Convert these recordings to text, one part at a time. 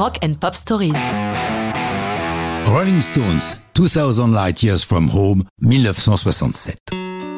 Rock and Pop Stories. Rolling Stones, 2000 Light Years from Home, 1967.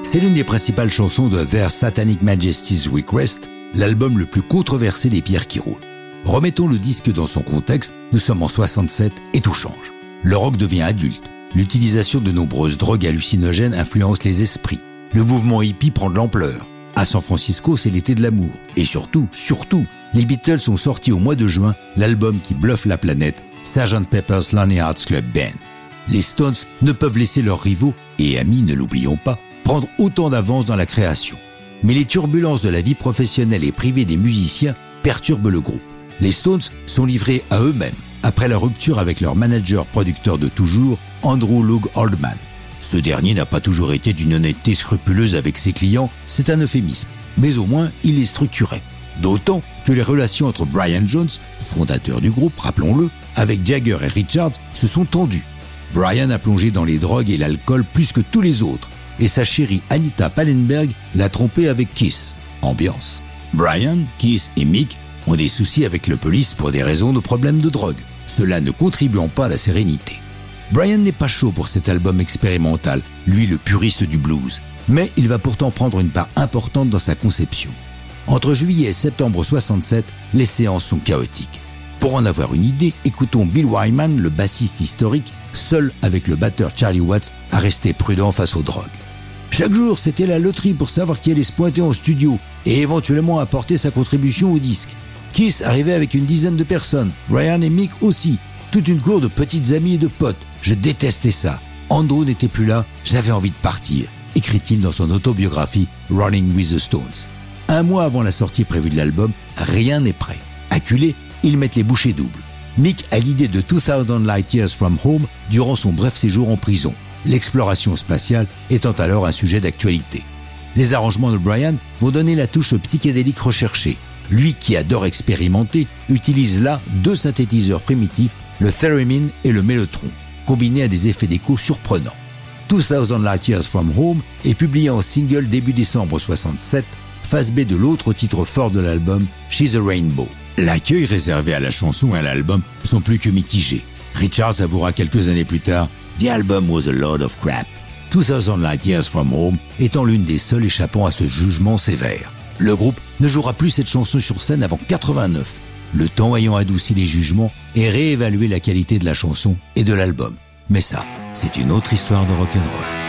C'est l'une des principales chansons de Their Satanic Majesty's Request, l'album le plus controversé des pierres qui roulent. Remettons le disque dans son contexte, nous sommes en 67 et tout change. Le rock devient adulte. L'utilisation de nombreuses drogues hallucinogènes influence les esprits. Le mouvement hippie prend de l'ampleur. À San Francisco, c'est l'été de l'amour. Et surtout, surtout, les Beatles ont sorti au mois de juin l'album qui bluffe la planète, Sgt. Pepper's Lonely Hearts Club Band. Les Stones ne peuvent laisser leurs rivaux, et amis ne l'oublions pas, prendre autant d'avance dans la création. Mais les turbulences de la vie professionnelle et privée des musiciens perturbent le groupe. Les Stones sont livrés à eux-mêmes après la rupture avec leur manager producteur de toujours, Andrew Loog Oldman. Ce dernier n'a pas toujours été d'une honnêteté scrupuleuse avec ses clients, c'est un euphémisme, mais au moins il est structuré. D'autant que les relations entre Brian Jones, fondateur du groupe, rappelons-le, avec Jagger et Richards se sont tendues. Brian a plongé dans les drogues et l'alcool plus que tous les autres, et sa chérie Anita Pallenberg l'a trompé avec Kiss. Ambiance. Brian, Kiss et Mick ont des soucis avec le police pour des raisons de problèmes de drogue, cela ne contribuant pas à la sérénité. Brian n'est pas chaud pour cet album expérimental, lui le puriste du blues, mais il va pourtant prendre une part importante dans sa conception. Entre juillet et septembre 67, les séances sont chaotiques. Pour en avoir une idée, écoutons Bill Wyman, le bassiste historique, seul avec le batteur Charlie Watts, à rester prudent face aux drogues. Chaque jour, c'était la loterie pour savoir qui allait se pointer en studio et éventuellement apporter sa contribution au disque. Kiss arrivait avec une dizaine de personnes, Ryan et Mick aussi, toute une cour de petites amies et de potes. Je détestais ça. Andrew n'était plus là, j'avais envie de partir, écrit-il dans son autobiographie Running with the Stones. Un mois avant la sortie prévue de l'album, rien n'est prêt. Acculés, ils mettent les bouchées doubles. Mick a l'idée de 2000 Light Years from Home durant son bref séjour en prison, l'exploration spatiale étant alors un sujet d'actualité. Les arrangements de Brian vont donner la touche psychédélique recherchée. Lui qui adore expérimenter utilise là deux synthétiseurs primitifs, le theremin et le mellotron, combinés à des effets d'écho surprenants. 2000 Light Years from Home est publié en single début décembre 67, face B de l'autre titre fort de l'album, She's a Rainbow. L'accueil réservé à la chanson et à l'album sont plus que mitigés. Richards avouera quelques années plus tard The album was a load of crap. 2000 Light Years from Home étant l'une des seules échappant à ce jugement sévère. Le groupe ne jouera plus cette chanson sur scène avant 89, le temps ayant adouci les jugements et réévalué la qualité de la chanson et de l'album. Mais ça, c'est une autre histoire de rock'n'roll.